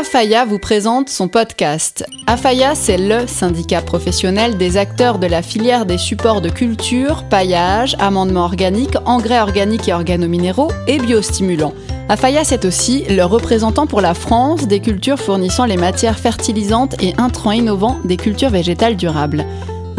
Afaya vous présente son podcast. Afaya, c'est le syndicat professionnel des acteurs de la filière des supports de culture, paillage, amendement organique, engrais organiques et orgaноminéraux et biostimulants. Afaya, c'est aussi le représentant pour la France des cultures fournissant les matières fertilisantes et intrants innovants des cultures végétales durables.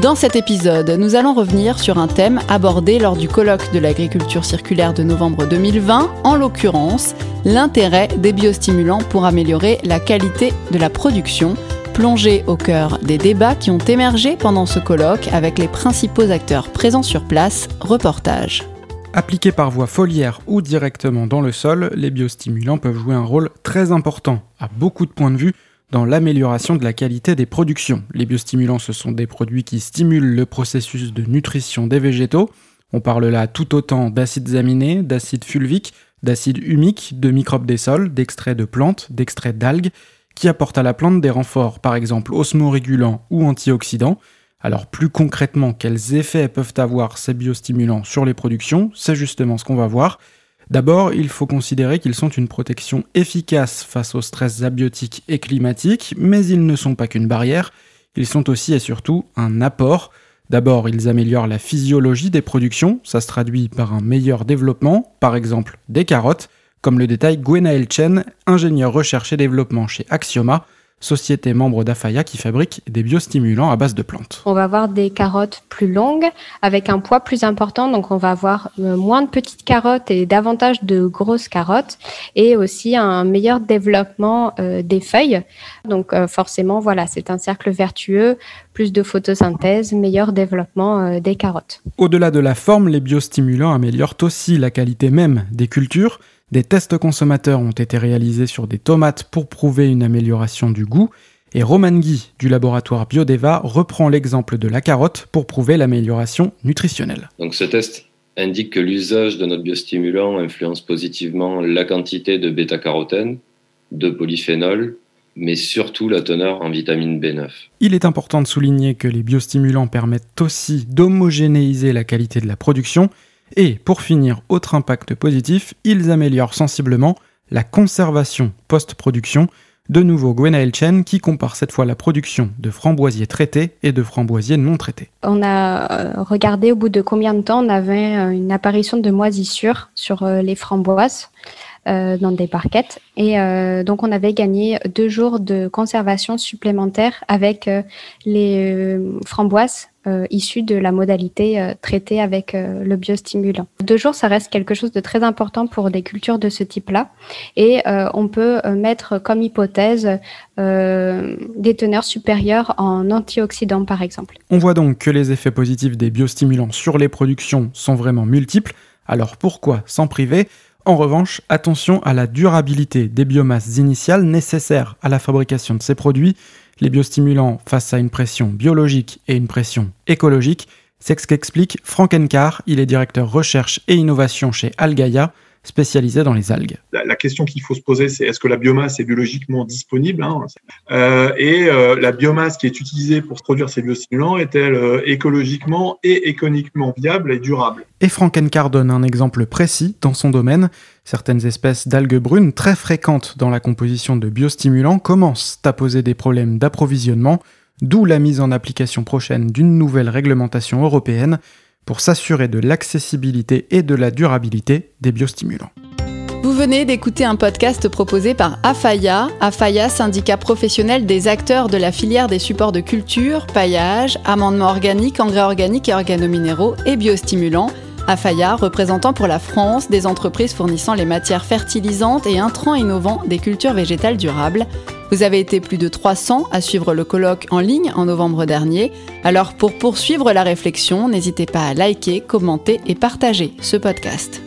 Dans cet épisode, nous allons revenir sur un thème abordé lors du colloque de l'agriculture circulaire de novembre 2020, en l'occurrence l'intérêt des biostimulants pour améliorer la qualité de la production, plongé au cœur des débats qui ont émergé pendant ce colloque avec les principaux acteurs présents sur place, reportage. Appliqués par voie foliaire ou directement dans le sol, les biostimulants peuvent jouer un rôle très important, à beaucoup de points de vue, dans l'amélioration de la qualité des productions. Les biostimulants, ce sont des produits qui stimulent le processus de nutrition des végétaux. On parle là tout autant d'acides aminés, d'acides fulviques, d'acides humiques, de microbes des sols, d'extraits de plantes, d'extraits d'algues, qui apportent à la plante des renforts, par exemple osmorégulants ou antioxydants. Alors plus concrètement, quels effets peuvent avoir ces biostimulants sur les productions? C'est justement ce qu'on va voir. D'abord, il faut considérer qu'ils sont une protection efficace face aux stress abiotiques et climatiques, mais ils ne sont pas qu'une barrière, ils sont aussi et surtout un apport. D'abord, ils améliorent la physiologie des productions, ça se traduit par un meilleur développement, par exemple des carottes, comme le détaille Gwenaël Chen, ingénieur recherche et développement chez Axioma, société membre d'Afaya qui fabrique des biostimulants à base de plantes. On va avoir des carottes plus longues avec un poids plus important, donc on va avoir euh, moins de petites carottes et davantage de grosses carottes et aussi un meilleur développement euh, des feuilles. Donc euh, forcément, voilà, c'est un cercle vertueux, plus de photosynthèse, meilleur développement des carottes. Au-delà de la forme, les biostimulants améliorent aussi la qualité même des cultures des tests consommateurs ont été réalisés sur des tomates pour prouver une amélioration du goût, et Roman Guy du laboratoire Biodeva reprend l'exemple de la carotte pour prouver l'amélioration nutritionnelle. Donc ce test indique que l'usage de notre biostimulant influence positivement la quantité de bêta-carotène, de polyphénol, mais surtout la teneur en vitamine B9. Il est important de souligner que les biostimulants permettent aussi d'homogénéiser la qualité de la production et pour finir, autre impact positif, ils améliorent sensiblement la conservation post-production. De nouveau, Gwenaël Chen qui compare cette fois la production de framboisiers traités et de framboisiers non traités. On a euh, regardé au bout de combien de temps on avait euh, une apparition de moisissures sur euh, les framboises. dans des barquettes. Et donc, on avait gagné deux jours de conservation supplémentaire avec les framboises euh, issus de la modalité euh, traitée avec euh, le biostimulant. Deux jours, ça reste quelque chose de très important pour des cultures de ce type-là. Et on peut mettre comme hypothèse des teneurs supérieures en antioxydants, par exemple. On voit donc que les effets positifs des biostimulants sur les productions sont vraiment multiples. Alors pourquoi s'en priver? En revanche, attention à la durabilité des biomasses initiales nécessaires à la fabrication de ces produits les biostimulants face à une pression biologique et une pression écologique. C'est ce qu'explique Frank Enkar, il est directeur recherche et innovation chez Algaia, spécialisé dans les algues. La, question qu'il faut se poser, c'est est-ce que la biomasse est biologiquement disponible hein? Euh, Et euh, la biomasse qui est utilisée pour produire ces biostimulants est-elle euh, écologiquement et économiquement viable et durable? Et Frank Enkar donne un exemple précis dans son domaine. Certaines espèces d'algues brunes très fréquentes dans la composition de biostimulants commencent à poser des problèmes d'approvisionnement, d'où la mise en application prochaine d'une nouvelle réglementation européenne pour s'assurer de l'accessibilité et de la durabilité des biostimulants. Vous venez d'écouter un podcast proposé par AFAIA, AFAIA, syndicat professionnel des acteurs de la filière des supports de culture, paillage, amendement organique, engrais organiques et organominéraux et biostimulants Afaya, représentant pour la France des entreprises fournissant les matières fertilisantes et intrants innovants des cultures végétales durables. Vous avez été plus de 300 à suivre le colloque en ligne en novembre dernier. Alors pour poursuivre la réflexion, n'hésitez pas à liker, commenter et partager ce podcast.